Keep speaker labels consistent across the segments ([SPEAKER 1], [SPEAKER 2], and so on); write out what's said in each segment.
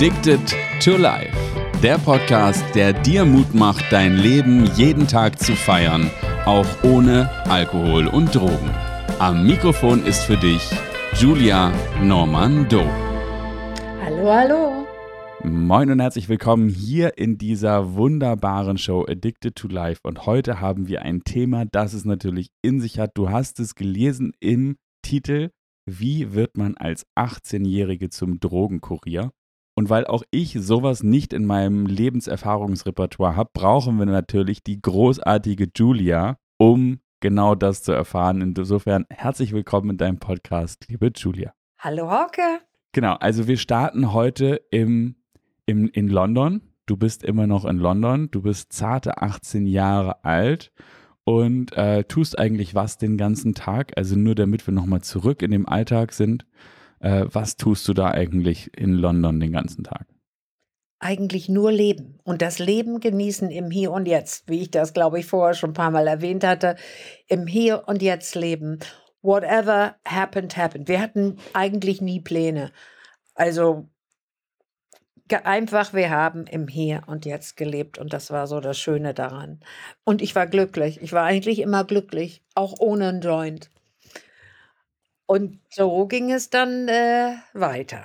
[SPEAKER 1] Addicted to Life. Der Podcast, der dir Mut macht, dein Leben jeden Tag zu feiern, auch ohne Alkohol und Drogen. Am Mikrofon ist für dich Julia Normando.
[SPEAKER 2] Hallo, hallo.
[SPEAKER 1] Moin und herzlich willkommen hier in dieser wunderbaren Show Addicted to Life. Und heute haben wir ein Thema, das es natürlich in sich hat. Du hast es gelesen im Titel. Wie wird man als 18-Jährige zum Drogenkurier? Und weil auch ich sowas nicht in meinem Lebenserfahrungsrepertoire habe, brauchen wir natürlich die großartige Julia, um genau das zu erfahren. Insofern herzlich willkommen in deinem Podcast, liebe Julia.
[SPEAKER 2] Hallo Hauke.
[SPEAKER 1] Genau, also wir starten heute im, im, in London. Du bist immer noch in London. Du bist zarte 18 Jahre alt und äh, tust eigentlich was den ganzen Tag. Also nur damit wir nochmal zurück in dem Alltag sind. Äh, was tust du da eigentlich in London den ganzen Tag?
[SPEAKER 2] Eigentlich nur leben und das Leben genießen im Hier und Jetzt, wie ich das, glaube ich, vorher schon ein paar Mal erwähnt hatte. Im Hier und Jetzt leben. Whatever happened, happened. Wir hatten eigentlich nie Pläne. Also einfach, wir haben im Hier und Jetzt gelebt und das war so das Schöne daran. Und ich war glücklich. Ich war eigentlich immer glücklich, auch ohne einen Joint. Und so ging es dann äh, weiter.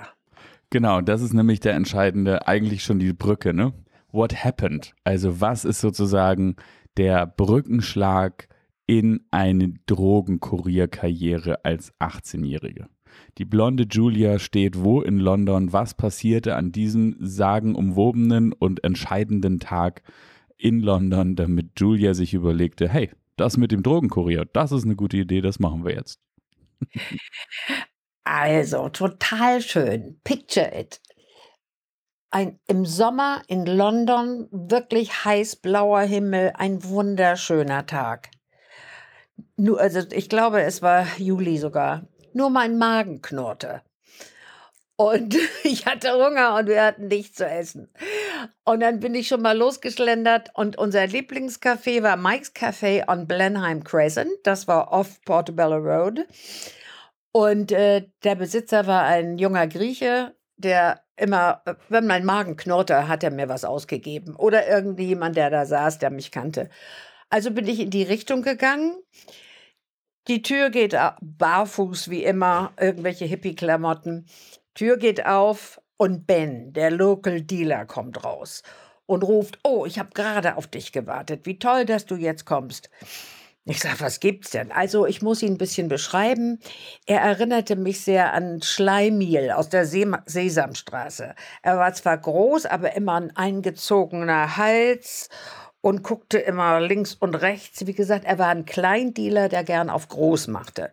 [SPEAKER 1] Genau, das ist nämlich der entscheidende, eigentlich schon die Brücke, ne? What happened? Also was ist sozusagen der Brückenschlag in eine Drogenkurierkarriere als 18-Jährige? Die blonde Julia steht wo in London? Was passierte an diesem sagenumwobenen und entscheidenden Tag in London, damit Julia sich überlegte, hey, das mit dem Drogenkurier, das ist eine gute Idee, das machen wir jetzt.
[SPEAKER 2] Also, total schön. Picture it. Ein, Im Sommer in London wirklich heiß blauer Himmel, ein wunderschöner Tag. Nur, also ich glaube, es war Juli sogar. Nur mein Magen knurrte. Und ich hatte Hunger und wir hatten nichts zu essen. Und dann bin ich schon mal losgeschlendert und unser Lieblingscafé war Mike's Café on Blenheim Crescent. Das war off Portobello Road. Und äh, der Besitzer war ein junger Grieche, der immer, wenn mein Magen knurrte, hat er mir was ausgegeben. Oder irgendjemand, der da saß, der mich kannte. Also bin ich in die Richtung gegangen. Die Tür geht barfuß wie immer, irgendwelche Hippie-Klamotten. Tür geht auf und Ben, der Local Dealer, kommt raus und ruft: Oh, ich habe gerade auf dich gewartet. Wie toll, dass du jetzt kommst. Ich sage, was gibt's denn? Also, ich muss ihn ein bisschen beschreiben. Er erinnerte mich sehr an Schleimiel aus der Sesamstraße. Er war zwar groß, aber immer ein eingezogener Hals und guckte immer links und rechts. Wie gesagt, er war ein Kleindealer, der gern auf groß machte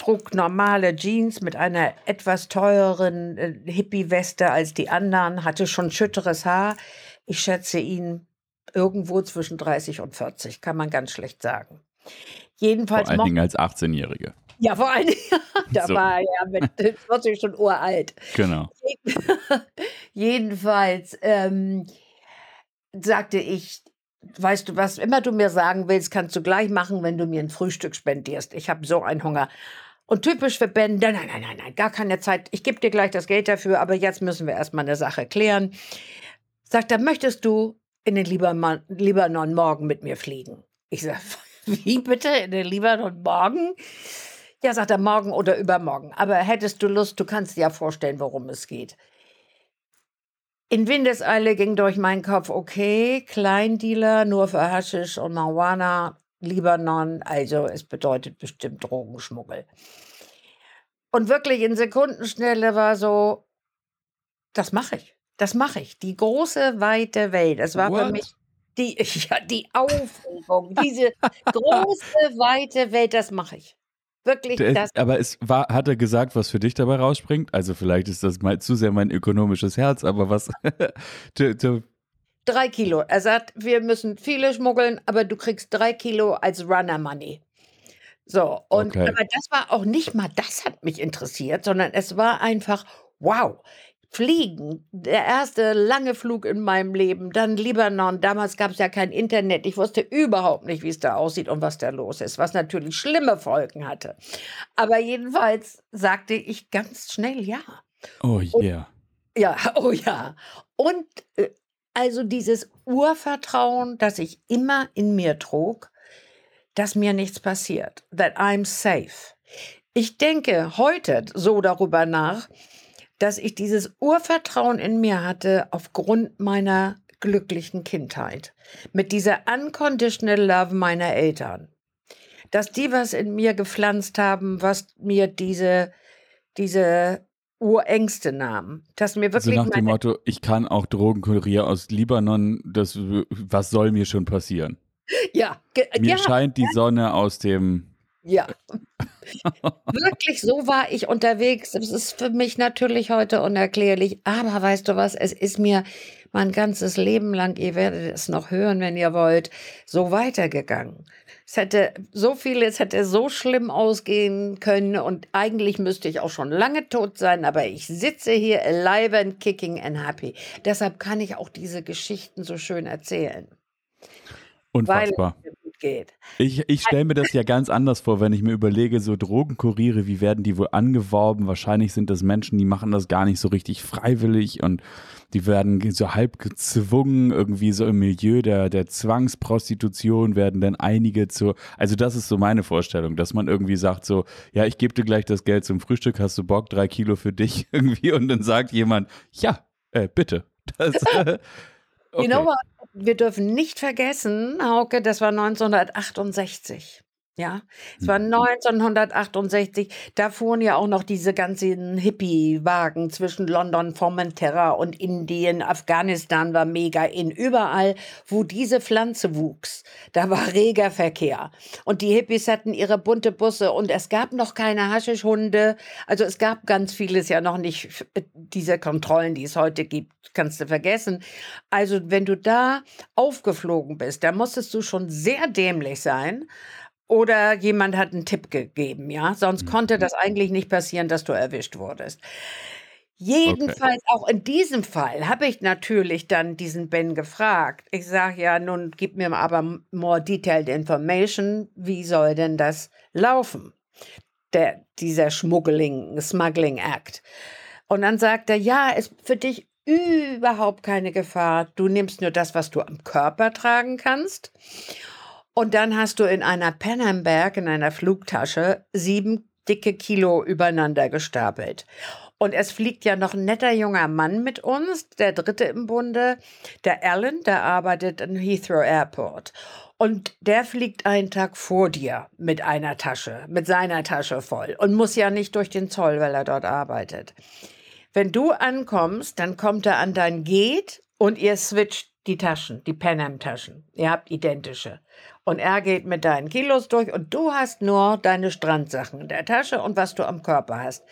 [SPEAKER 2] trug normale Jeans mit einer etwas teureren äh, Hippie-Weste als die anderen, hatte schon schütteres Haar. Ich schätze ihn irgendwo zwischen 30 und 40, kann man ganz schlecht sagen.
[SPEAKER 1] Jedenfalls vor allen Dingen als 18-Jährige.
[SPEAKER 2] Ja, vor allen Dingen, da so. war er ja mit 40 schon uralt.
[SPEAKER 1] Genau.
[SPEAKER 2] Jedenfalls ähm, sagte ich, weißt du was, immer du mir sagen willst, kannst du gleich machen, wenn du mir ein Frühstück spendierst. Ich habe so einen Hunger. Und typisch für Ben, nein, nein, nein, nein, gar keine Zeit. Ich gebe dir gleich das Geld dafür, aber jetzt müssen wir erstmal eine Sache klären. Sagt er, möchtest du in den Libanon, morgen mit mir fliegen? Ich sage, wie bitte in den Libanon morgen? Ja, sagt er, morgen oder übermorgen. Aber hättest du Lust, du kannst dir ja vorstellen, worum es geht. In Windeseile ging durch meinen Kopf, okay, Kleindealer, nur für Haschisch und Marijuana, Libanon, also es bedeutet bestimmt Drogenschmuggel. Und wirklich in Sekundenschnelle war so, das mache ich, das mache ich. Die große, weite Welt, das war What? für mich die, ja, die Aufregung, diese große, weite Welt, das mache ich. Wirklich, das.
[SPEAKER 1] Aber es war, hat er gesagt, was für dich dabei rausspringt? Also vielleicht ist das mal zu sehr mein ökonomisches Herz, aber was
[SPEAKER 2] Drei Kilo. Er sagt, wir müssen viele schmuggeln, aber du kriegst drei Kilo als Runner Money. So, und okay. aber das war auch nicht mal, das hat mich interessiert, sondern es war einfach, wow, Fliegen, der erste lange Flug in meinem Leben, dann Libanon, damals gab es ja kein Internet, ich wusste überhaupt nicht, wie es da aussieht und was da los ist, was natürlich schlimme Folgen hatte. Aber jedenfalls sagte ich ganz schnell ja.
[SPEAKER 1] Oh yeah.
[SPEAKER 2] Ja, oh ja. Und äh, also dieses Urvertrauen, das ich immer in mir trug, dass mir nichts passiert, that I'm safe. Ich denke heute so darüber nach, dass ich dieses Urvertrauen in mir hatte aufgrund meiner glücklichen Kindheit. Mit dieser unconditional love meiner Eltern. Dass die was in mir gepflanzt haben, was mir diese, diese Urängste nahm. Dass mir wirklich
[SPEAKER 1] so nach dem Motto, ich kann auch Drogenkurier aus Libanon, das, was soll mir schon passieren?
[SPEAKER 2] Ja.
[SPEAKER 1] Mir
[SPEAKER 2] ja,
[SPEAKER 1] scheint die Sonne aus dem
[SPEAKER 2] ja. Wirklich, so war ich unterwegs. Es ist für mich natürlich heute unerklärlich. Aber weißt du was, es ist mir mein ganzes Leben lang, ihr werdet es noch hören, wenn ihr wollt, so weitergegangen. Es hätte so viel, es hätte so schlimm ausgehen können und eigentlich müsste ich auch schon lange tot sein, aber ich sitze hier alive and kicking and happy. Deshalb kann ich auch diese Geschichten so schön erzählen.
[SPEAKER 1] Unfassbar.
[SPEAKER 2] Weil geht.
[SPEAKER 1] Ich, ich stelle mir das ja ganz anders vor, wenn ich mir überlege, so Drogenkuriere, wie werden die wohl angeworben? Wahrscheinlich sind das Menschen, die machen das gar nicht so richtig freiwillig und die werden so halb gezwungen, irgendwie so im Milieu der, der Zwangsprostitution werden dann einige zu, also das ist so meine Vorstellung, dass man irgendwie sagt so, ja, ich gebe dir gleich das Geld zum Frühstück, hast du Bock, drei Kilo für dich irgendwie und dann sagt jemand, ja, äh, bitte. Das, äh,
[SPEAKER 2] okay. You know what? Wir dürfen nicht vergessen, Hauke, das war 1968. Ja, es war 1968, mhm. da fuhren ja auch noch diese ganzen Hippie-Wagen zwischen London, Formentera und Indien, Afghanistan war mega in. Überall, wo diese Pflanze wuchs, da war reger Verkehr. Und die Hippies hatten ihre bunte Busse und es gab noch keine Haschischhunde. Also es gab ganz vieles ja noch nicht, diese Kontrollen, die es heute gibt, kannst du vergessen. Also wenn du da aufgeflogen bist, da musstest du schon sehr dämlich sein oder jemand hat einen Tipp gegeben, ja. Sonst mhm. konnte das eigentlich nicht passieren, dass du erwischt wurdest. Jedenfalls okay. auch in diesem Fall habe ich natürlich dann diesen Ben gefragt. Ich sage ja, nun gib mir aber more detailed information. Wie soll denn das laufen? Der, dieser Schmuggling, Smuggling Act. Und dann sagt er, ja, ist für dich überhaupt keine Gefahr. Du nimmst nur das, was du am Körper tragen kannst. Und dann hast du in einer Penhamberg, in einer Flugtasche, sieben dicke Kilo übereinander gestapelt. Und es fliegt ja noch ein netter junger Mann mit uns, der dritte im Bunde, der Alan, der arbeitet in Heathrow Airport. Und der fliegt einen Tag vor dir mit einer Tasche, mit seiner Tasche voll und muss ja nicht durch den Zoll, weil er dort arbeitet. Wenn du ankommst, dann kommt er an dein Gate und ihr switcht die Taschen, die Panam-Taschen. Ihr habt identische. Und er geht mit deinen Kilos durch und du hast nur deine Strandsachen in der Tasche und was du am Körper hast.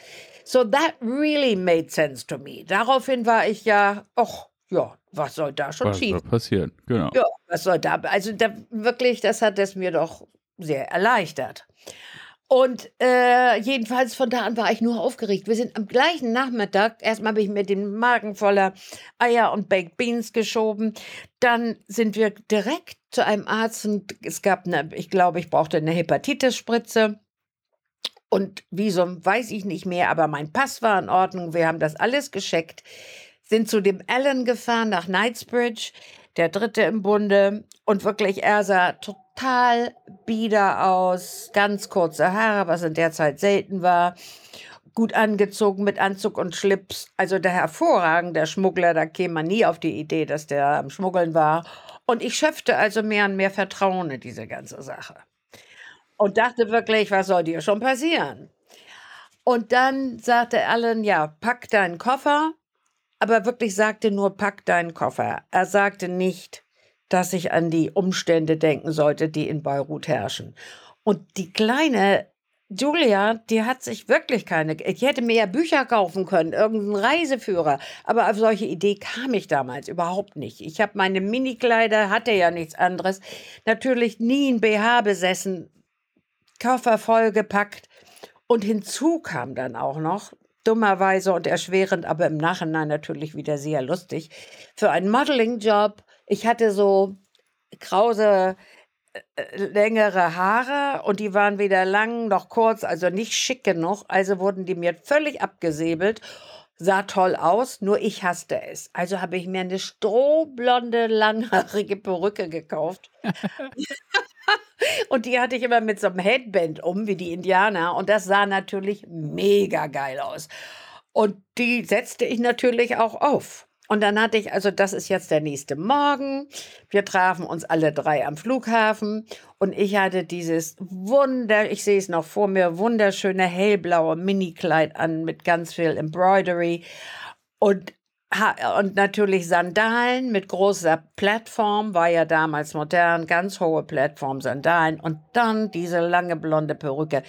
[SPEAKER 2] So that really made sense to me. Daraufhin war ich ja, ach, ja, was soll da schon
[SPEAKER 1] was
[SPEAKER 2] schief?
[SPEAKER 1] Was soll passieren, genau.
[SPEAKER 2] Ja, was soll da, also da, wirklich, das hat es mir doch sehr erleichtert. Und äh, jedenfalls von da an war ich nur aufgeregt. Wir sind am gleichen Nachmittag, erstmal habe ich mir den Magen voller Eier und Baked Beans geschoben. Dann sind wir direkt zu einem Arzt und es gab eine, ich glaube, ich brauchte eine Hepatitis-Spritze. Und Visum weiß ich nicht mehr, aber mein Pass war in Ordnung. Wir haben das alles gescheckt. Sind zu dem Allen gefahren nach Knightsbridge, der dritte im Bunde. Und wirklich, er sah total total bieder aus, ganz kurze Haare, was in der Zeit selten war, gut angezogen mit Anzug und Schlips. Also der hervorragende Schmuggler, da käme man nie auf die Idee, dass der am Schmuggeln war. Und ich schöpfte also mehr und mehr Vertrauen in diese ganze Sache. Und dachte wirklich, was soll dir schon passieren? Und dann sagte Alan, ja, pack deinen Koffer, aber wirklich sagte nur, pack deinen Koffer. Er sagte nicht, dass ich an die Umstände denken sollte, die in Beirut herrschen. Und die kleine Julia, die hat sich wirklich keine. Ich hätte mehr Bücher kaufen können, irgendeinen Reiseführer. Aber auf solche Idee kam ich damals überhaupt nicht. Ich habe meine Minikleider, hatte ja nichts anderes. Natürlich nie ein BH besessen, Koffer vollgepackt. Und hinzu kam dann auch noch, dummerweise und erschwerend, aber im Nachhinein natürlich wieder sehr lustig, für einen Modeling-Job ich hatte so krause, äh, äh, längere Haare und die waren weder lang noch kurz, also nicht schick genug. Also wurden die mir völlig abgesäbelt. sah toll aus, nur ich hasste es. Also habe ich mir eine strohblonde, langhaarige Perücke gekauft. und die hatte ich immer mit so einem Headband um, wie die Indianer. Und das sah natürlich mega geil aus. Und die setzte ich natürlich auch auf. Und dann hatte ich, also das ist jetzt der nächste Morgen. Wir trafen uns alle drei am Flughafen und ich hatte dieses wunder, ich sehe es noch vor mir, wunderschöne hellblaue Minikleid an mit ganz viel Embroidery und und natürlich Sandalen mit großer Plattform, war ja damals modern, ganz hohe Plattform, Sandalen und dann diese lange blonde Perücke.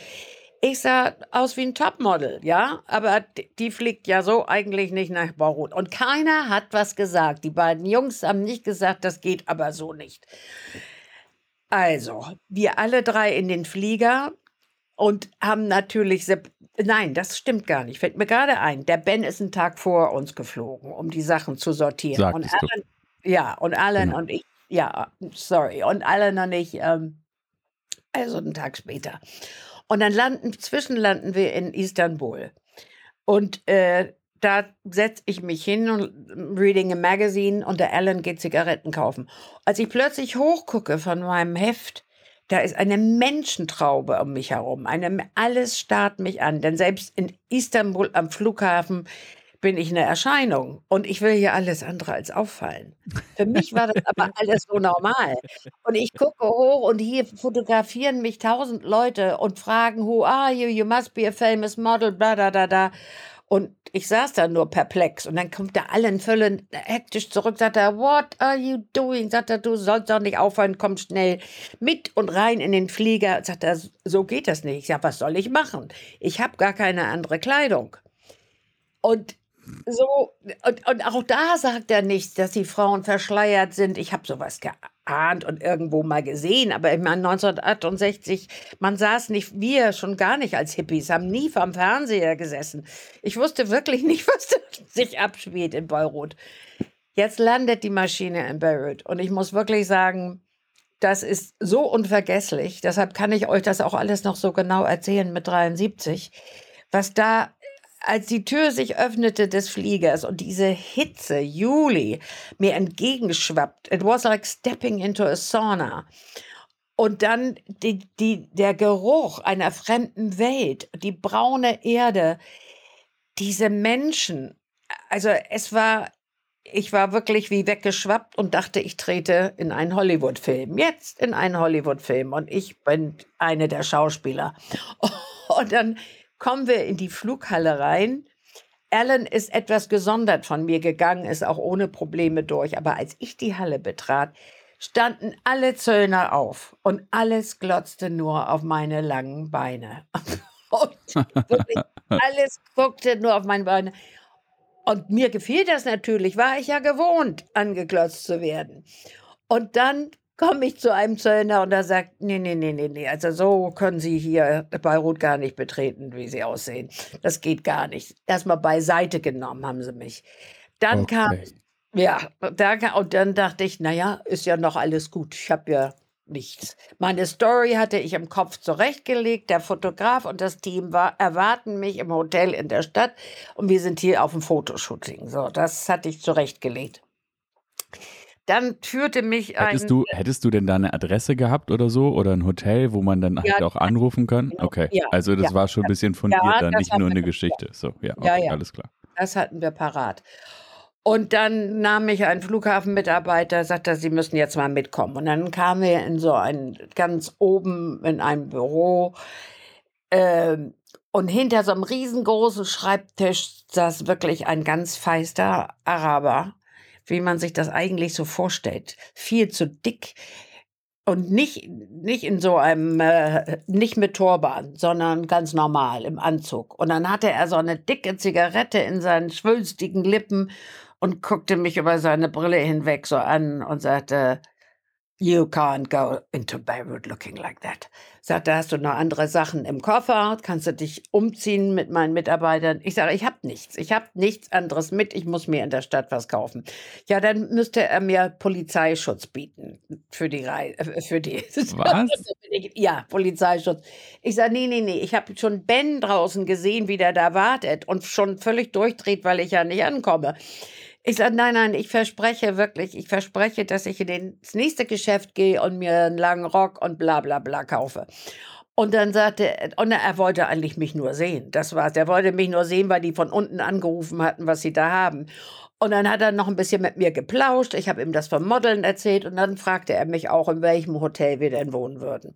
[SPEAKER 2] Ich sah aus wie ein Topmodel, ja, aber die fliegt ja so eigentlich nicht nach Beirut. Und keiner hat was gesagt. Die beiden Jungs haben nicht gesagt, das geht aber so nicht. Also, wir alle drei in den Flieger und haben natürlich, nein, das stimmt gar nicht, fällt mir gerade ein. Der Ben ist einen Tag vor uns geflogen, um die Sachen zu sortieren.
[SPEAKER 1] Sagtest
[SPEAKER 2] und Alan, ja, und Alan genau. und ich, ja, sorry, und Alan und ich, ähm, also einen Tag später. Und dann landen, zwischenlanden wir in Istanbul. Und äh, da setze ich mich hin und reading a magazine und der Alan geht Zigaretten kaufen. Als ich plötzlich hochgucke von meinem Heft, da ist eine Menschentraube um mich herum. Eine, alles starrt mich an. Denn selbst in Istanbul am Flughafen bin ich eine Erscheinung und ich will hier alles andere als auffallen. Für mich war das aber alles so normal. Und ich gucke hoch und hier fotografieren mich tausend Leute und fragen, who are you? You must be a famous model, bla, da, da, da. Und ich saß da nur perplex und dann kommt der allen völlig hektisch zurück, sagt er, what are you doing? Sagt er, du sollst doch nicht aufhören, komm schnell mit und rein in den Flieger. Sagt er, so geht das nicht. Ich sag, was soll ich machen? Ich habe gar keine andere Kleidung. Und so, und, und auch da sagt er nichts, dass die Frauen verschleiert sind. Ich habe sowas geahnt und irgendwo mal gesehen, aber ich meine 1968, man saß nicht, wir schon gar nicht als Hippies, haben nie vom Fernseher gesessen. Ich wusste wirklich nicht, was sich abspielt in Beirut. Jetzt landet die Maschine in Beirut und ich muss wirklich sagen, das ist so unvergesslich. Deshalb kann ich euch das auch alles noch so genau erzählen mit 73, was da als die Tür sich öffnete des Fliegers und diese Hitze, Juli, mir entgegenschwappt, it was like stepping into a sauna. Und dann die, die, der Geruch einer fremden Welt, die braune Erde, diese Menschen. Also es war, ich war wirklich wie weggeschwappt und dachte, ich trete in einen Hollywood-Film. Jetzt in einen Hollywood-Film und ich bin eine der Schauspieler. Und dann kommen wir in die Flughalle rein. Alan ist etwas gesondert von mir gegangen, ist auch ohne Probleme durch. Aber als ich die Halle betrat, standen alle Zöllner auf und alles glotzte nur auf meine langen Beine. und alles guckte nur auf meine Beine. Und mir gefiel das natürlich, war ich ja gewohnt, angeglotzt zu werden. Und dann komme ich zu einem Zöllner und er sagt, nee, nee, nee, nee, nee, also so können Sie hier Beirut gar nicht betreten, wie Sie aussehen. Das geht gar nicht. Erstmal beiseite genommen haben sie mich. Dann okay. kam, ja, da, und dann dachte ich, naja, ist ja noch alles gut. Ich habe ja nichts. Meine Story hatte ich im Kopf zurechtgelegt. Der Fotograf und das Team war, erwarten mich im Hotel in der Stadt und wir sind hier auf dem Fotoshooting. So, das hatte ich zurechtgelegt. Dann führte mich
[SPEAKER 1] ein. Hättest du, hättest du denn da eine Adresse gehabt oder so? Oder ein Hotel, wo man dann ja, halt auch anrufen kann? Genau. Okay. Ja, also das ja, war schon ein bisschen fundiert, dann nicht nur eine Geschichte. So, ja, okay, ja, alles klar.
[SPEAKER 2] Das hatten wir parat. Und dann nahm mich ein Flughafenmitarbeiter, sagte, Sie müssen jetzt mal mitkommen. Und dann kamen wir in so ein ganz oben in ein Büro. Ähm, und hinter so einem riesengroßen Schreibtisch saß wirklich ein ganz feister Araber wie man sich das eigentlich so vorstellt. Viel zu dick und nicht, nicht in so einem, äh, nicht mit Turban, sondern ganz normal im Anzug. Und dann hatte er so eine dicke Zigarette in seinen schwülstigen Lippen und guckte mich über seine Brille hinweg so an und sagte, You can't go into Beirut looking like that. Sagt, da hast du noch andere Sachen im Koffer, kannst du dich umziehen mit meinen Mitarbeitern. Ich sage, ich habe nichts. Ich habe nichts anderes mit. Ich muss mir in der Stadt was kaufen. Ja, dann müsste er mir Polizeischutz bieten für die Reise. Äh, für die.
[SPEAKER 1] Was?
[SPEAKER 2] ja, Polizeischutz. Ich sage, nee, nee, nee. Ich habe schon Ben draußen gesehen, wie der da wartet und schon völlig durchdreht, weil ich ja nicht ankomme. Ich sage, nein, nein, ich verspreche wirklich, ich verspreche, dass ich in ins nächste Geschäft gehe und mir einen langen Rock und bla bla bla kaufe. Und dann sagte und er wollte eigentlich mich nur sehen. Das war's. Er wollte mich nur sehen, weil die von unten angerufen hatten, was sie da haben. Und dann hat er noch ein bisschen mit mir geplauscht. Ich habe ihm das vom Modeln erzählt und dann fragte er mich auch, in welchem Hotel wir denn wohnen würden.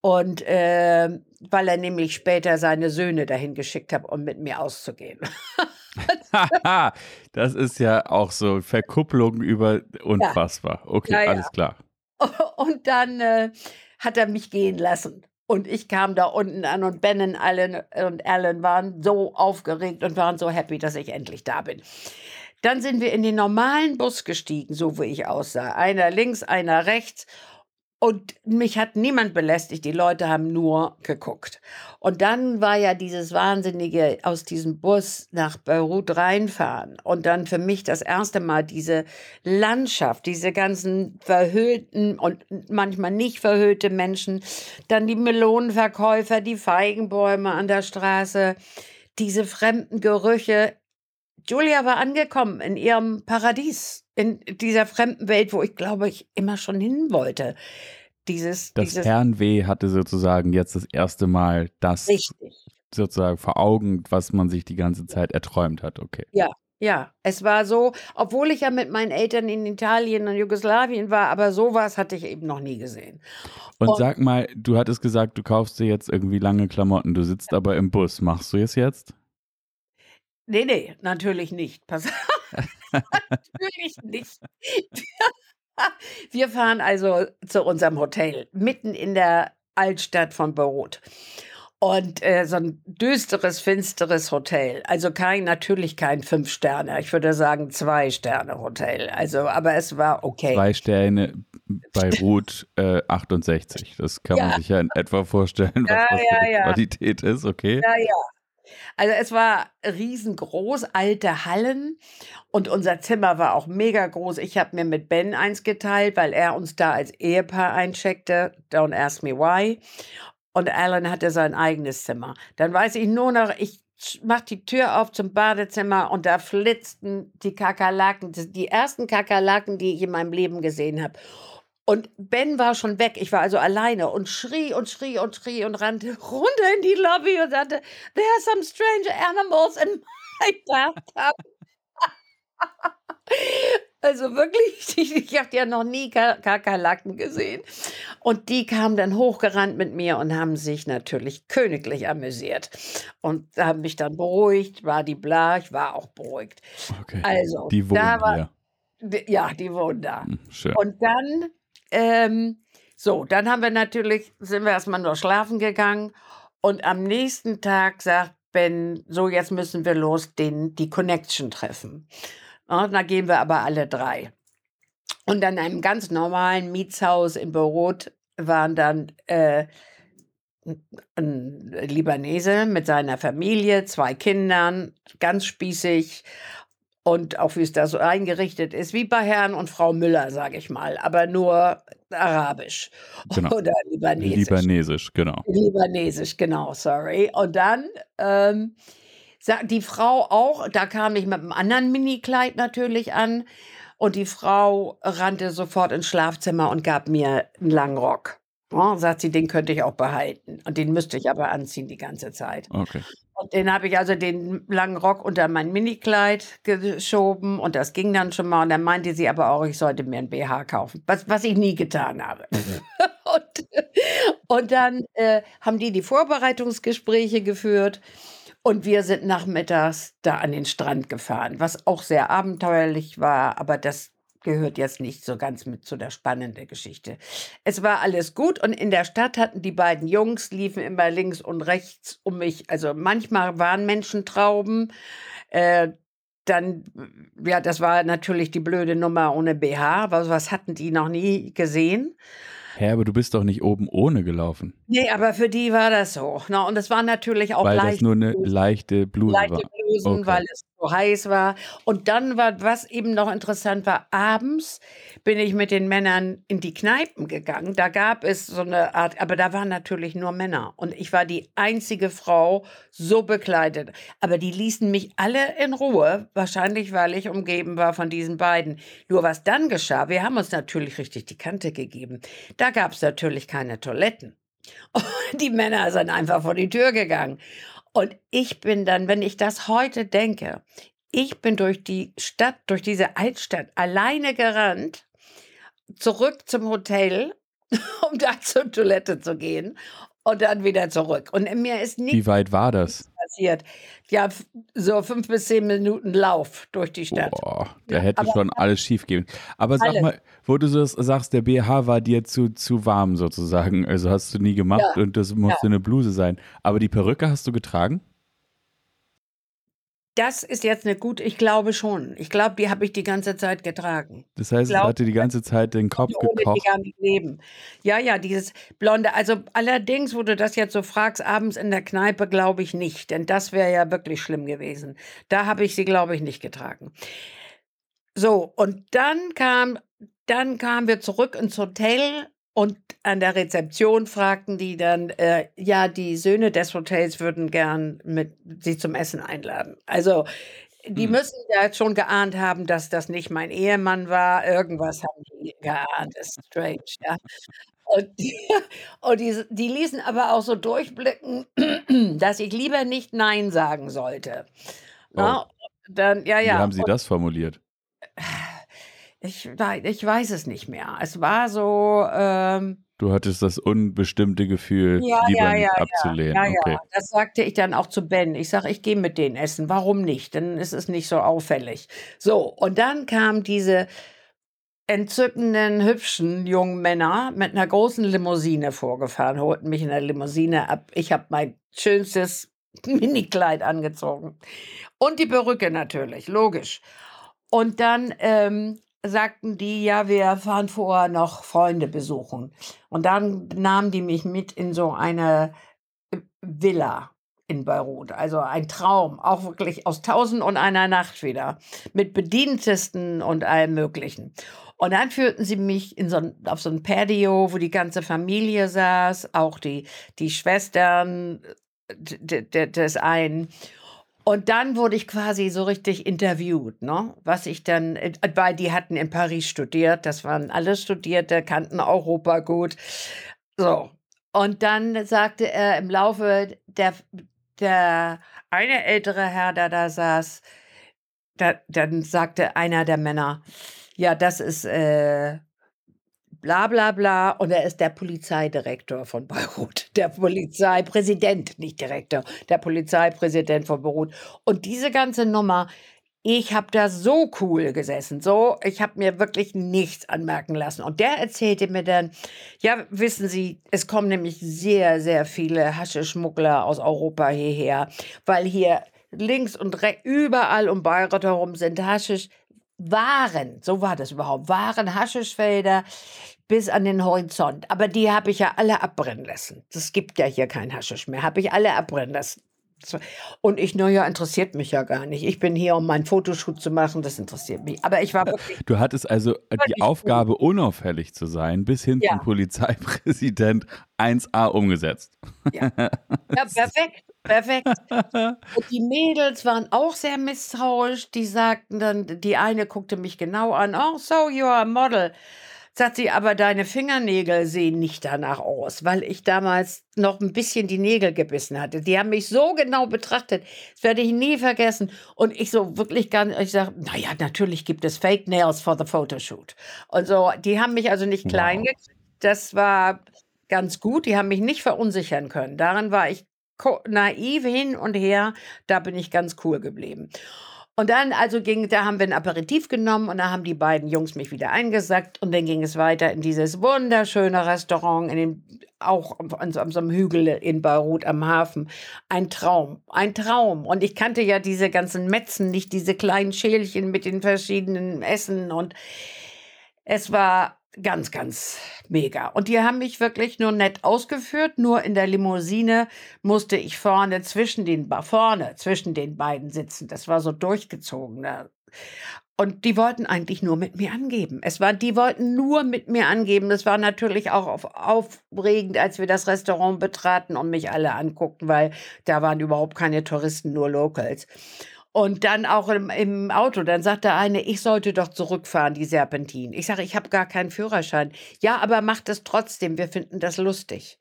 [SPEAKER 2] Und äh, weil er nämlich später seine Söhne dahin geschickt hat, um mit mir auszugehen.
[SPEAKER 1] das ist ja auch so Verkupplung über unfassbar. Okay, ja, ja. alles klar.
[SPEAKER 2] Und dann äh, hat er mich gehen lassen. Und ich kam da unten an und Ben und Alan, und Alan waren so aufgeregt und waren so happy, dass ich endlich da bin. Dann sind wir in den normalen Bus gestiegen, so wie ich aussah. Einer links, einer rechts. Und mich hat niemand belästigt, die Leute haben nur geguckt. Und dann war ja dieses Wahnsinnige aus diesem Bus nach Beirut reinfahren. Und dann für mich das erste Mal diese Landschaft, diese ganzen verhüllten und manchmal nicht verhüllte Menschen. Dann die Melonenverkäufer, die Feigenbäume an der Straße, diese fremden Gerüche. Julia war angekommen in ihrem Paradies, in dieser fremden Welt, wo ich glaube ich immer schon hin wollte. Dieses,
[SPEAKER 1] das
[SPEAKER 2] dieses
[SPEAKER 1] Fernweh hatte sozusagen jetzt das erste Mal das
[SPEAKER 2] richtig.
[SPEAKER 1] sozusagen vor Augen, was man sich die ganze Zeit erträumt hat. Okay.
[SPEAKER 2] Ja, ja, es war so, obwohl ich ja mit meinen Eltern in Italien und Jugoslawien war, aber sowas hatte ich eben noch nie gesehen.
[SPEAKER 1] Und, und sag mal, du hattest gesagt, du kaufst dir jetzt irgendwie lange Klamotten, du sitzt aber im Bus. Machst du es jetzt?
[SPEAKER 2] Nee, nee, natürlich nicht. Pass natürlich nicht. Wir fahren also zu unserem Hotel mitten in der Altstadt von Beirut. Und äh, so ein düsteres, finsteres Hotel. Also kein, natürlich kein Fünf Sterne. Ich würde sagen zwei Sterne Hotel. Also, aber es war okay.
[SPEAKER 1] Zwei Sterne bei Ruth äh, 68. Das kann ja. man sich ja in etwa vorstellen, was ja, das für ja, Qualität ist, okay?
[SPEAKER 2] Ja, ja. Also es war riesengroß, alte Hallen und unser Zimmer war auch mega groß. Ich habe mir mit Ben eins geteilt, weil er uns da als Ehepaar eincheckte. Don't ask me why. Und Alan hatte sein eigenes Zimmer. Dann weiß ich nur noch, ich mach die Tür auf zum Badezimmer und da flitzten die Kakerlaken, die ersten Kakerlaken, die ich in meinem Leben gesehen habe. Und Ben war schon weg. Ich war also alleine und schrie und schrie und schrie und rannte runter in die Lobby und sagte, there are some strange animals in my bathtub. Also wirklich, ich habe ja noch nie Kakerlaken gesehen. Und die kamen dann hochgerannt mit mir und haben sich natürlich königlich amüsiert. Und haben mich dann beruhigt, war die bla, ich war auch beruhigt.
[SPEAKER 1] Okay. Also, die wohnen da war,
[SPEAKER 2] hier. Ja, die wohnen da.
[SPEAKER 1] Hm, schön.
[SPEAKER 2] Und dann ähm, so, dann haben wir natürlich, sind wir erstmal nur schlafen gegangen und am nächsten Tag sagt Ben, so jetzt müssen wir los, den, die Connection treffen. Und da gehen wir aber alle drei. Und an einem ganz normalen Mietshaus in Beirut waren dann äh, ein Libanese mit seiner Familie, zwei Kindern, ganz spießig und auch wie es da so eingerichtet ist, wie bei Herrn und Frau Müller, sage ich mal, aber nur arabisch
[SPEAKER 1] genau.
[SPEAKER 2] oder libanesisch.
[SPEAKER 1] Libanesisch, genau.
[SPEAKER 2] Libanesisch, genau, sorry. Und dann ähm, sagt die Frau auch, da kam ich mit einem anderen Minikleid natürlich an und die Frau rannte sofort ins Schlafzimmer und gab mir einen langen Rock. Ja, sagt sie, den könnte ich auch behalten. Und den müsste ich aber anziehen die ganze Zeit.
[SPEAKER 1] Okay.
[SPEAKER 2] Und den habe ich also den langen Rock unter mein Minikleid geschoben und das ging dann schon mal. Und dann meinte sie aber auch, ich sollte mir ein BH kaufen, was, was ich nie getan habe. Mhm. und, und, dann äh, haben die die Vorbereitungsgespräche geführt und wir sind nachmittags da an den Strand gefahren, was auch sehr abenteuerlich war, aber das gehört jetzt nicht so ganz mit zu der spannenden Geschichte. Es war alles gut und in der Stadt hatten die beiden Jungs, liefen immer links und rechts um mich. Also manchmal waren Menschentrauben. Äh, dann, ja, das war natürlich die blöde Nummer ohne BH. Was, was hatten die noch nie gesehen?
[SPEAKER 1] Hä, aber du bist doch nicht oben ohne gelaufen.
[SPEAKER 2] Nee, aber für die war das so. Na, und es war natürlich auch
[SPEAKER 1] Weil
[SPEAKER 2] leicht.
[SPEAKER 1] das nur eine leichte Bluse
[SPEAKER 2] leichte
[SPEAKER 1] war.
[SPEAKER 2] Blusen,
[SPEAKER 1] Okay.
[SPEAKER 2] weil es so heiß war. Und dann war, was eben noch interessant war, abends bin ich mit den Männern in die Kneipen gegangen. Da gab es so eine Art, aber da waren natürlich nur Männer. Und ich war die einzige Frau so bekleidet. Aber die ließen mich alle in Ruhe, wahrscheinlich weil ich umgeben war von diesen beiden. Nur was dann geschah, wir haben uns natürlich richtig die Kante gegeben. Da gab es natürlich keine Toiletten. Und die Männer sind einfach vor die Tür gegangen. Und ich bin dann, wenn ich das heute denke, ich bin durch die Stadt, durch diese Altstadt alleine gerannt, zurück zum Hotel, um da zur Toilette zu gehen und dann wieder zurück. Und mir ist
[SPEAKER 1] Wie
[SPEAKER 2] nichts
[SPEAKER 1] weit war das?
[SPEAKER 2] Passiert. Ja, so fünf bis zehn Minuten Lauf durch die Stadt.
[SPEAKER 1] Boah, da
[SPEAKER 2] Ja,
[SPEAKER 1] hätte schon alles schief gehen. Aber sag
[SPEAKER 2] Alles.
[SPEAKER 1] mal, wo du so sagst, der BH war dir zu, zu warm sozusagen. Also hast du nie gemacht
[SPEAKER 2] Ja,
[SPEAKER 1] und das musste eine Bluse sein. Aber die Perücke hast du getragen?
[SPEAKER 2] Das ist jetzt eine gute, ich glaube schon. Ich glaube, die habe ich die ganze Zeit getragen.
[SPEAKER 1] Das heißt, es
[SPEAKER 2] glaub-
[SPEAKER 1] hatte die ganze Zeit den Kopf
[SPEAKER 2] ohne die
[SPEAKER 1] gekocht.
[SPEAKER 2] gar nicht leben. Ja, ja, dieses Blonde. Also allerdings, wo du das jetzt so fragst, abends in der Kneipe, glaube ich nicht. Denn das wäre ja wirklich schlimm gewesen. Da habe ich sie, glaube ich, nicht getragen. So, und dann kam, dann kamen wir zurück ins Hotel und an der Rezeption fragten die dann, äh, ja, die Söhne des Hotels würden gern mit sie zum Essen einladen. Also die
[SPEAKER 1] Hm.
[SPEAKER 2] müssen ja schon geahnt haben, dass das nicht mein Ehemann war. Irgendwas haben die geahnt. Das ist strange, ja. Und, die, und die, die ließen aber auch so durchblicken, dass ich lieber nicht Nein sagen sollte. Na, dann, ja,
[SPEAKER 1] Wie
[SPEAKER 2] ja.
[SPEAKER 1] haben sie
[SPEAKER 2] und
[SPEAKER 1] das formuliert?
[SPEAKER 2] ich, ich weiß es nicht mehr. Es war so, ähm,
[SPEAKER 1] Du hattest das unbestimmte Gefühl,
[SPEAKER 2] Ja,
[SPEAKER 1] lieber
[SPEAKER 2] ja,
[SPEAKER 1] nicht
[SPEAKER 2] ja,
[SPEAKER 1] abzulehnen.
[SPEAKER 2] ja,
[SPEAKER 1] okay.
[SPEAKER 2] ja, das sagte ich dann auch zu Ben. Ich sage, ich gehe mit denen essen. Warum nicht? Dann ist es nicht so auffällig. So, und dann kamen diese entzückenden, hübschen jungen Männer mit einer großen Limousine vorgefahren, holten mich in der Limousine ab. Ich habe mein schönstes Minikleid angezogen. Und die Perücke natürlich, logisch. Und dann ähm, sagten die, ja, wir fahren vorher noch Freunde besuchen. Und dann nahmen die mich mit in so eine äh, Villa in Beirut. Also ein Traum, auch wirklich aus Tausend und einer Nacht wieder. Mit Bedientesten und allem Möglichen. Und dann führten sie mich in so ein, auf so ein Patio, wo die ganze Familie saß, auch die, die Schwestern äh, des einen. Und dann wurde ich quasi so richtig interviewt, ne? Was ich dann, äh, weil die hatten in Paris studiert, das waren alle Studierte, kannten Europa gut. So. Und dann sagte er im Laufe der, der eine ältere Herr, der da saß, da, dann sagte einer der Männer, ja, das ist äh, bla bla bla und er ist der Polizeidirektor von Beirut, der Polizeipräsident, nicht Direktor, der Polizeipräsident von Beirut. Und diese ganze Nummer, ich habe da so cool gesessen, so, ich habe mir wirklich nichts anmerken lassen. Und der erzählte mir dann, ja, wissen Sie, es kommen nämlich sehr, sehr viele Haschischmuggler aus Europa hierher, weil hier links und rechts, überall um Beirut herum sind Haschisch, waren, so war das überhaupt, waren Haschischfelder bis an den Horizont. Aber die habe ich ja alle abbrennen lassen. Es gibt ja hier kein Haschisch mehr. Habe ich alle abbrennen lassen. Und ich, naja, interessiert mich ja gar nicht. Ich bin hier, um meinen Fotoshoot zu machen. Das interessiert mich. Aber ich war wirklich,
[SPEAKER 1] Du hattest also äh, die Aufgabe, unauffällig zu sein, bis hin
[SPEAKER 2] Ja.
[SPEAKER 1] zum Polizeipräsident 1a umgesetzt.
[SPEAKER 2] ja, perfekt, perfekt. Und die Mädels waren auch sehr misstrauisch. Die sagten dann, die eine guckte mich genau an. Oh, so, you're a model. Sagt sie, aber deine Fingernägel sehen nicht danach aus, weil ich damals noch ein bisschen die Nägel gebissen hatte. Die haben mich so genau betrachtet. Das werde ich nie vergessen. Und ich so wirklich ganz, ich sage, naja, natürlich gibt es Fake Nails for the Photoshoot. Und so, die haben mich also nicht klein
[SPEAKER 1] Wow.
[SPEAKER 2] gekriegt. Das war ganz gut. Die haben mich nicht verunsichern können. Daran war ich naiv hin und her. Da bin ich ganz cool geblieben. Und dann also ging, da haben wir ein Aperitif genommen und da haben die beiden Jungs mich wieder eingesackt und dann ging es weiter in dieses wunderschöne Restaurant in den auch an so, an so einem Hügel in Beirut am Hafen. Ein Traum, ein Traum. Und ich kannte ja diese ganzen Metzen, nicht diese kleinen Schälchen mit den verschiedenen Essen und es war ganz, ganz mega. Und die haben mich wirklich nur nett ausgeführt. Nur in der Limousine musste ich vorne zwischen den, vorne zwischen den beiden sitzen. Das war so durchgezogen. Ne? Und die wollten eigentlich nur mit mir angeben. Es war, die wollten nur mit mir angeben. Das war natürlich auch auf, aufregend, als wir das Restaurant betraten und mich alle anguckten, weil da waren überhaupt keine Touristen, nur Locals. Und dann auch im, im Auto, dann sagt der eine, ich sollte doch zurückfahren, die Serpentin. Ich sage, ich habe gar keinen Führerschein. Ja, aber macht es trotzdem, wir finden das lustig.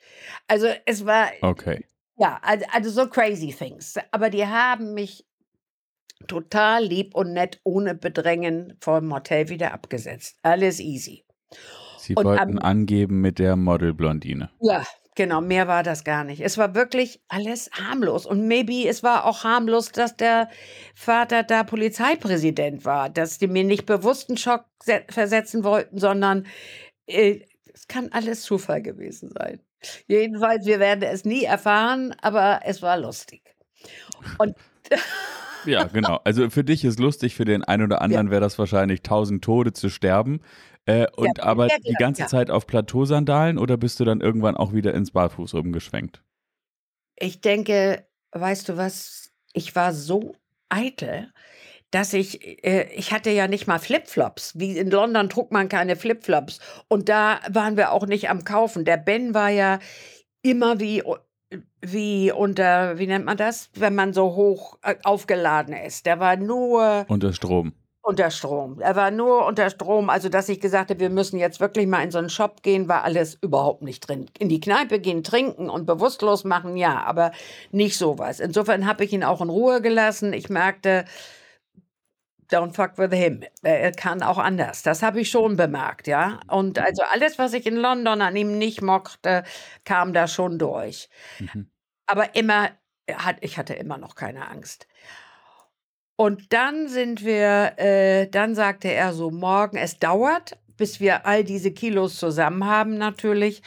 [SPEAKER 2] Also es war.
[SPEAKER 1] Okay.
[SPEAKER 2] Ja, also, also so crazy things. Aber die haben mich total lieb und nett, ohne Bedrängen vom Hotel wieder abgesetzt. Alles easy.
[SPEAKER 1] Sie und wollten am, angeben mit der Modelblondine.
[SPEAKER 2] Ja, Genau, mehr war das gar nicht. Es war wirklich alles harmlos. Und maybe es war auch harmlos, dass der Vater da Polizeipräsident war, dass die mir nicht bewussten Schock versetzen wollten, sondern äh, es kann alles Zufall gewesen sein. Jedenfalls, wir werden es nie erfahren, aber es war lustig.
[SPEAKER 1] Und ja, genau. Also für dich ist lustig, für den einen oder anderen ja. wäre das wahrscheinlich tausend Tode zu sterben. Äh, und ja, aber die ganze ja. Zeit auf Plateausandalen oder bist du dann irgendwann auch wieder ins Barfuß umgeschwenkt?
[SPEAKER 2] Ich denke, weißt du was, ich war so eitel, dass ich, äh, ich hatte ja nicht mal Flipflops. Wie in London trug man keine Flipflops. Und da waren wir auch nicht am Kaufen. Der Ben war ja immer wie, wie unter, wie nennt man das, wenn man so hoch äh, aufgeladen ist. Der war nur.
[SPEAKER 1] Unter Strom.
[SPEAKER 2] Unter Strom. Er war nur unter Strom. Also, dass ich gesagt habe, wir müssen jetzt wirklich mal in so einen Shop gehen, war alles überhaupt nicht drin. In die Kneipe gehen, trinken und bewusstlos machen, ja, aber nicht sowas. Insofern habe ich ihn auch in Ruhe gelassen. Ich merkte, don't fuck with him. Er kann auch anders. Das habe ich schon bemerkt, ja. Und also alles, was ich in London an ihm nicht mochte, kam da schon durch. Mhm. Aber immer, ich hatte immer noch keine Angst. Und dann sind wir, äh, dann sagte er so, morgen, es dauert, bis wir all diese Kilos zusammen haben natürlich.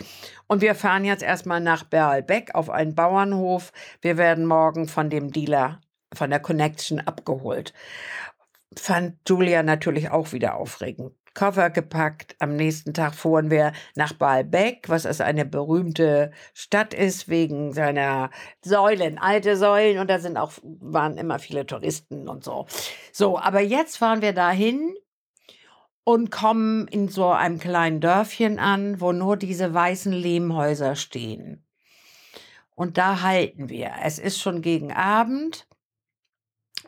[SPEAKER 2] Und wir fahren jetzt erstmal nach Berlbeck auf einen Bauernhof. Wir werden morgen von dem Dealer, von der Connection abgeholt. Fand Julia natürlich auch wieder aufregend. Koffer gepackt. Am nächsten Tag fuhren wir nach Baalbek, was es eine berühmte Stadt ist wegen seiner Säulen, alte Säulen und da sind auch waren immer viele Touristen und so. So, aber jetzt fahren wir dahin und kommen in so einem kleinen Dörfchen an, wo nur diese weißen Lehmhäuser stehen. Und da halten wir. Es ist schon gegen Abend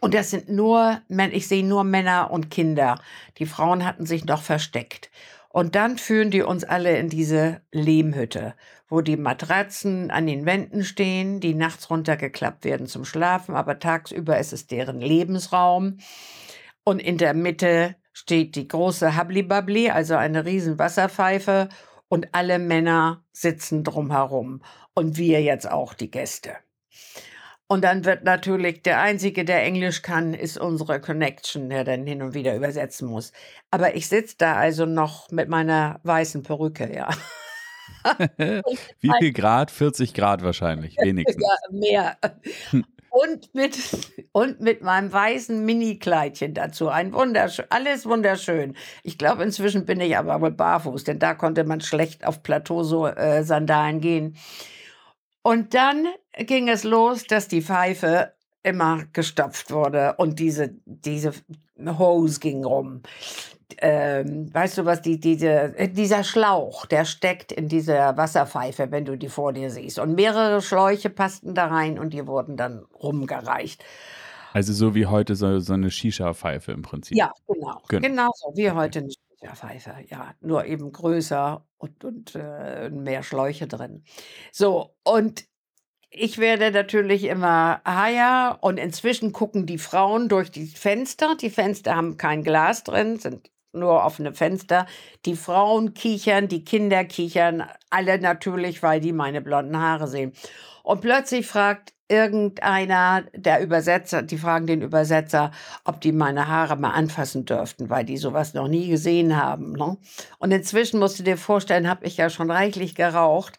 [SPEAKER 2] und das sind nur, ich sehe nur Männer und Kinder. Die Frauen hatten sich noch versteckt. Und dann führen die uns alle in diese Lehmhütte, wo die Matratzen an den Wänden stehen, die nachts runtergeklappt werden zum Schlafen, aber tagsüber ist es deren Lebensraum. Und in der Mitte steht die große Hablibabli, also eine riesen Wasserpfeife, und alle Männer sitzen drumherum. Und wir jetzt auch die Gäste. Und dann wird natürlich der Einzige, der Englisch kann, ist unsere Connection, der dann hin und wieder übersetzen muss. Aber ich sitze da also noch mit meiner weißen Perücke, ja.
[SPEAKER 1] Wie viel Grad? 40 Grad wahrscheinlich, wenigstens.
[SPEAKER 2] Ja, mehr. Und mit, und mit meinem weißen Mini-Kleidchen dazu. Ein wunderschön, alles wunderschön. Ich glaube, inzwischen bin ich aber wohl barfuß, denn da konnte man schlecht auf Plateau-Sandalen äh, gehen. Und dann ging es los, dass die Pfeife immer gestopft wurde und diese, diese Hose ging rum. Ähm, weißt du was, die, diese, dieser Schlauch, der steckt in dieser Wasserpfeife, wenn du die vor dir siehst. Und mehrere Schläuche passten da rein und die wurden dann rumgereicht.
[SPEAKER 1] Also so wie heute so, so eine Shisha-Pfeife im Prinzip.
[SPEAKER 2] Ja, genau. Genau, genau so wie heute eine Shisha-Pfeife. Ja, nur eben größer und, und äh, mehr Schläuche drin. So, und ich werde natürlich immer higher und inzwischen gucken die Frauen durch die Fenster. Die Fenster haben kein Glas drin, sind nur offene Fenster. Die Frauen kichern, die Kinder kichern, alle natürlich, weil die meine blonden Haare sehen. Und plötzlich fragt irgendeiner, der Übersetzer, die fragen den Übersetzer, ob die meine Haare mal anfassen dürften, weil die sowas noch nie gesehen haben. Ne? Und inzwischen musst du dir vorstellen, habe ich ja schon reichlich geraucht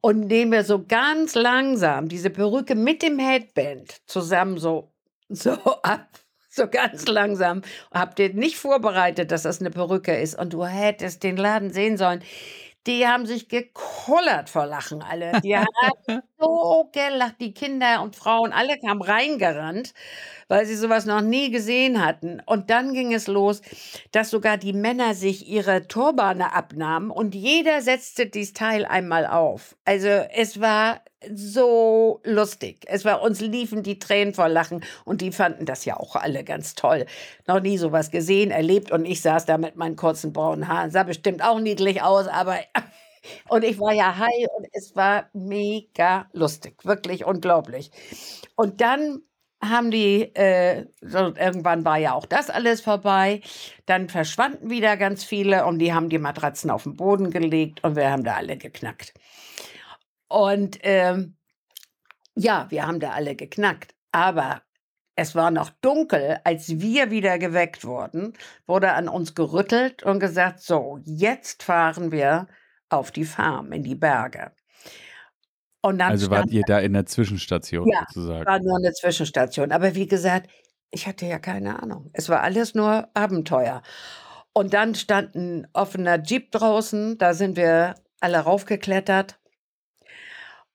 [SPEAKER 2] und nehme so ganz langsam diese Perücke mit dem Headband zusammen so, so ab. So ganz langsam. Habt ihr nicht vorbereitet, dass das eine Perücke ist und du hättest den Laden sehen sollen die haben sich gekullert vor Lachen alle. Die haben so gelacht. Die Kinder und Frauen, alle kamen reingerannt, weil sie sowas noch nie gesehen hatten. Und dann ging es los, dass sogar die Männer sich ihre Turbane abnahmen und jeder setzte dieses Teil einmal auf. Also es war so lustig. Es war uns liefen die Tränen vor Lachen und die fanden das ja auch alle ganz toll. Noch nie sowas gesehen, erlebt und ich saß da mit meinen kurzen braunen Haaren. Sah bestimmt auch niedlich aus, aber und ich war ja high und es war mega lustig, wirklich unglaublich. Und dann haben die, äh, irgendwann war ja auch das alles vorbei. Dann verschwanden wieder ganz viele und die haben die Matratzen auf den Boden gelegt und wir haben da alle geknackt. Und ähm, ja, wir haben da alle geknackt. Aber es war noch dunkel, als wir wieder geweckt wurden, wurde an uns gerüttelt und gesagt, so, jetzt fahren wir auf die Farm, in die Berge.
[SPEAKER 1] also wart ihr da in der Zwischenstation
[SPEAKER 2] ja, sozusagen? war nur eine Zwischenstation. Aber wie gesagt, ich hatte ja keine Ahnung. Es war alles nur Abenteuer. Und dann stand ein offener Jeep draußen, da sind wir alle raufgeklettert.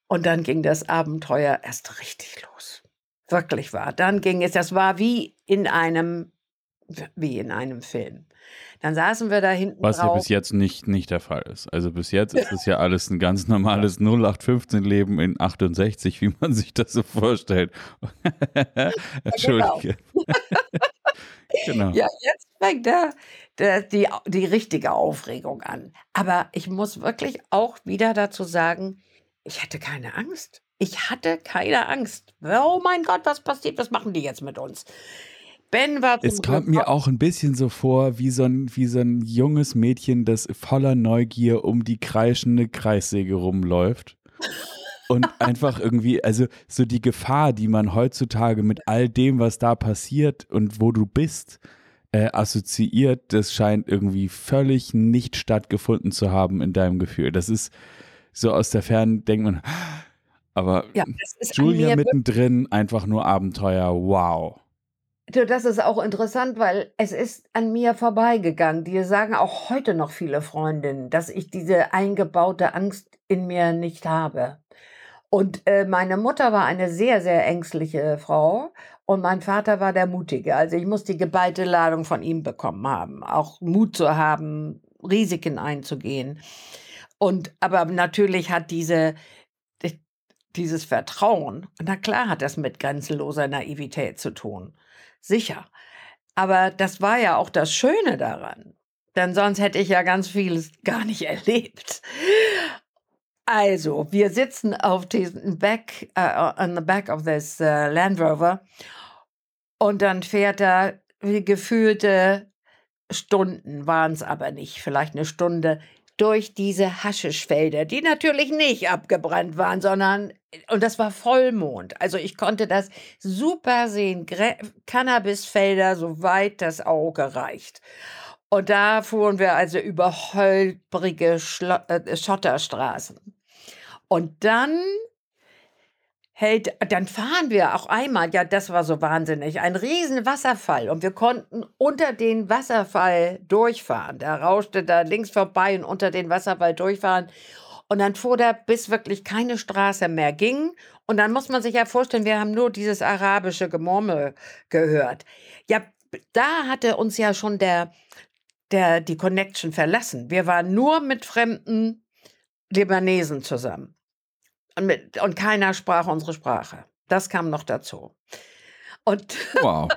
[SPEAKER 2] Und dann ging das Abenteuer erst richtig los. Wirklich war. Dann ging es, das war wie in einem, wie in einem Film. Dann saßen wir da hinten
[SPEAKER 1] Was drauf. ja bis jetzt nicht, nicht der Fall ist. Also bis jetzt ist es ja alles ein ganz normales 0815-Leben in 68, wie man sich das so vorstellt. Entschuldige.
[SPEAKER 2] genau. Ja, jetzt fängt der, der, die, die richtige Aufregung an. Aber ich muss wirklich auch wieder dazu sagen, ich hatte keine Angst. Ich hatte keine Angst. Oh mein Gott, was passiert? Was machen die jetzt mit uns? Ben war
[SPEAKER 1] Es kommt mir auch ein bisschen so vor, wie so, ein, wie so ein junges Mädchen, das voller Neugier um die kreischende Kreissäge rumläuft. Und einfach irgendwie, also so die Gefahr, die man heutzutage mit all dem, was da passiert und wo du bist, äh, assoziiert, das scheint irgendwie völlig nicht stattgefunden zu haben in deinem Gefühl. Das ist, so aus der Ferne denkt man, aber ja, Julia mittendrin einfach nur Abenteuer, wow.
[SPEAKER 2] Das ist auch interessant, weil es ist an mir vorbeigegangen. Die sagen auch heute noch viele Freundinnen, dass ich diese eingebaute Angst in mir nicht habe. Und äh, meine Mutter war eine sehr, sehr ängstliche Frau und mein Vater war der Mutige. Also ich muss die geballte Ladung von ihm bekommen haben, auch Mut zu haben, Risiken einzugehen. Und aber natürlich hat diese dieses Vertrauen, na klar hat das mit grenzenloser Naivität zu tun. Sicher. Aber das war ja auch das Schöne daran. Denn sonst hätte ich ja ganz vieles gar nicht erlebt. Also, wir sitzen auf diesem Back, uh, on the back of this uh, Land Rover und dann fährt er wie gefühlte Stunden waren es aber nicht, vielleicht eine Stunde durch diese Haschischfelder, die natürlich nicht abgebrannt waren, sondern, und das war Vollmond. Also ich konnte das super sehen. Cannabisfelder, soweit das Auge reicht. Und da fuhren wir also über holprige Schlo äh, Schotterstraßen. Und dann hält, dann fahren wir auch einmal, ja, das war so wahnsinnig, ein riesen Wasserfall und wir konnten unter den Wasserfall durchfahren. Der rauschte da links vorbei und unter den Wasserfall durchfahren. Und dann fuhr der, bis wirklich keine Straße mehr ging. Und dann muss man sich ja vorstellen, wir haben nur dieses arabische Gemurmel gehört. Ja, da hatte uns ja schon der, der, die Connection verlassen. Wir waren nur mit fremden Libanesen zusammen. Und, mit, und keiner sprach unsere Sprache. Das kam noch dazu. Und, wow.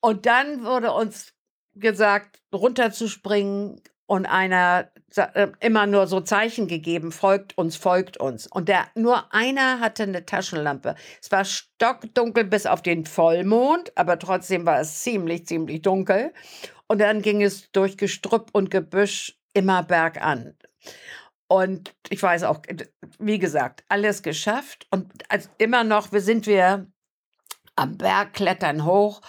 [SPEAKER 2] und dann wurde uns gesagt, runterzuspringen und einer äh, immer nur so Zeichen gegeben, folgt uns, folgt uns. Und der, nur einer hatte eine Taschenlampe. Es war stockdunkel bis auf den Vollmond, aber trotzdem war es ziemlich, ziemlich dunkel. Und dann ging es durch Gestrüpp und Gebüsch immer bergan. Und ich weiß auch, wie gesagt, alles geschafft. Und immer noch, wir sind wir am Berg, klettern hoch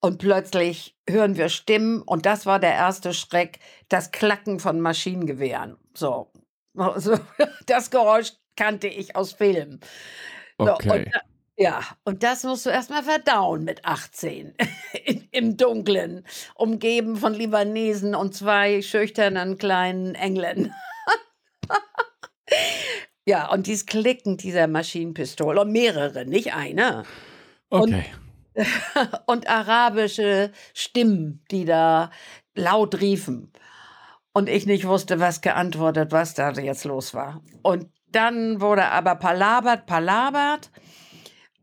[SPEAKER 2] und plötzlich hören wir Stimmen. Und das war der erste Schreck, das Klacken von Maschinengewehren. So. so das Geräusch kannte ich aus Filmen.
[SPEAKER 1] Okay.
[SPEAKER 2] So, und, ja, und das musst du erstmal verdauen mit 18 im Dunkeln, umgeben von Libanesen und zwei schüchternen kleinen Engländern. ja, und dieses Klicken dieser Maschinenpistole, und mehrere, nicht eine.
[SPEAKER 1] Okay.
[SPEAKER 2] Und, und arabische Stimmen, die da laut riefen. Und ich nicht wusste, was geantwortet, was da jetzt los war. Und dann wurde aber palabert, palabert.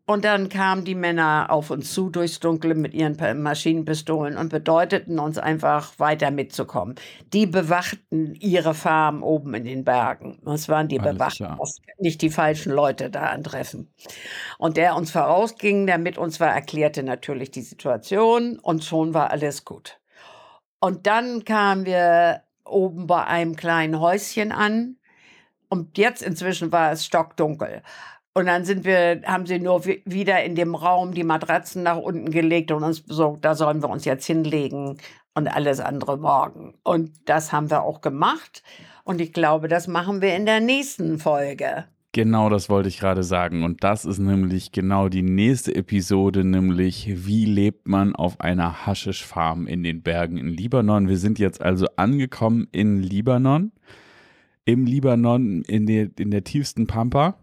[SPEAKER 2] Und dann kamen die Männer auf uns zu durchs Dunkle mit ihren Maschinenpistolen und bedeuteten uns einfach weiter mitzukommen. Die bewachten ihre Farm oben in den Bergen. Das waren die
[SPEAKER 1] Alles
[SPEAKER 2] Bewachter, nicht die falschen Leute da antreffen. Und der uns vorausging, der mit uns war, erklärte natürlich die Situation und schon war alles gut. Und dann kamen wir oben bei einem kleinen Häuschen an. Und jetzt inzwischen war es stockdunkel. Und dann sind wir, haben sie nur wi- wieder in dem Raum die Matratzen nach unten gelegt und uns besorgt, da sollen wir uns jetzt hinlegen und alles andere morgen. Und das haben wir auch gemacht. Und ich glaube, das machen wir in der nächsten Folge.
[SPEAKER 1] Genau das wollte ich gerade sagen. Und das ist nämlich genau die nächste Episode, nämlich wie lebt man auf einer Haschischfarm in den Bergen in Libanon. Wir sind jetzt also angekommen in Libanon. Im Libanon in der, in der tiefsten Pampa.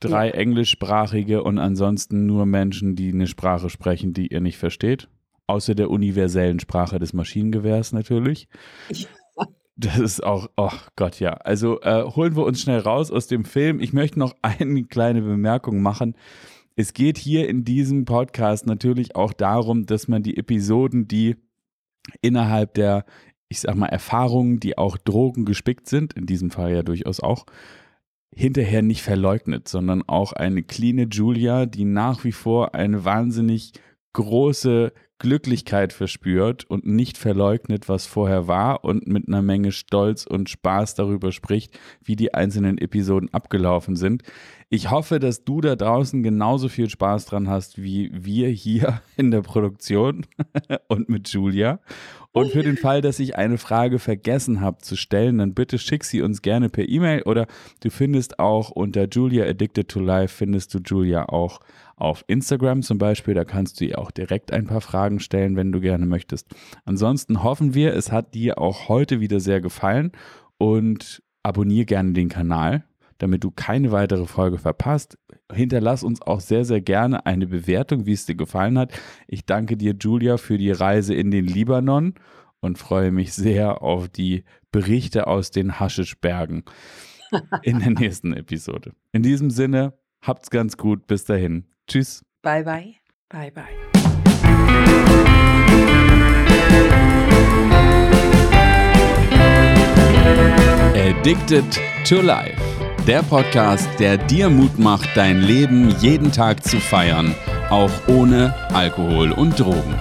[SPEAKER 1] Drei englischsprachige und ansonsten nur Menschen, die eine Sprache sprechen, die ihr nicht versteht. Außer der universellen Sprache des Maschinengewehrs natürlich. Das ist auch, oh Gott, ja. Also äh, holen wir uns schnell raus aus dem Film. Ich möchte noch eine kleine Bemerkung machen. Es geht hier in diesem Podcast natürlich auch darum, dass man die Episoden, die innerhalb der, ich sag mal, Erfahrungen, die auch Drogen gespickt sind, in diesem Fall ja durchaus auch, hinterher nicht verleugnet, sondern auch eine cleane Julia, die nach wie vor eine wahnsinnig große Glücklichkeit verspürt und nicht verleugnet, was vorher war und mit einer Menge Stolz und Spaß darüber spricht, wie die einzelnen Episoden abgelaufen sind. Ich hoffe, dass du da draußen genauso viel Spaß dran hast wie wir hier in der Produktion und mit Julia. Und für den Fall, dass ich eine Frage vergessen habe zu stellen, dann bitte schick sie uns gerne per E-Mail oder du findest auch unter Julia Addicted to Life findest du Julia auch auf Instagram zum Beispiel. Da kannst du ihr auch direkt ein paar Fragen stellen, wenn du gerne möchtest. Ansonsten hoffen wir, es hat dir auch heute wieder sehr gefallen und abonniere gerne den Kanal, damit du keine weitere Folge verpasst. Hinterlass uns auch sehr, sehr gerne eine Bewertung, wie es dir gefallen hat. Ich danke dir, Julia, für die Reise in den Libanon und freue mich sehr auf die Berichte aus den Haschischbergen in der nächsten Episode. In diesem Sinne, habt's ganz gut. Bis dahin. Tschüss.
[SPEAKER 2] Bye, bye. Bye, bye.
[SPEAKER 1] Addicted to Life. Der Podcast, der dir Mut macht, dein Leben jeden Tag zu feiern, auch ohne Alkohol und Drogen.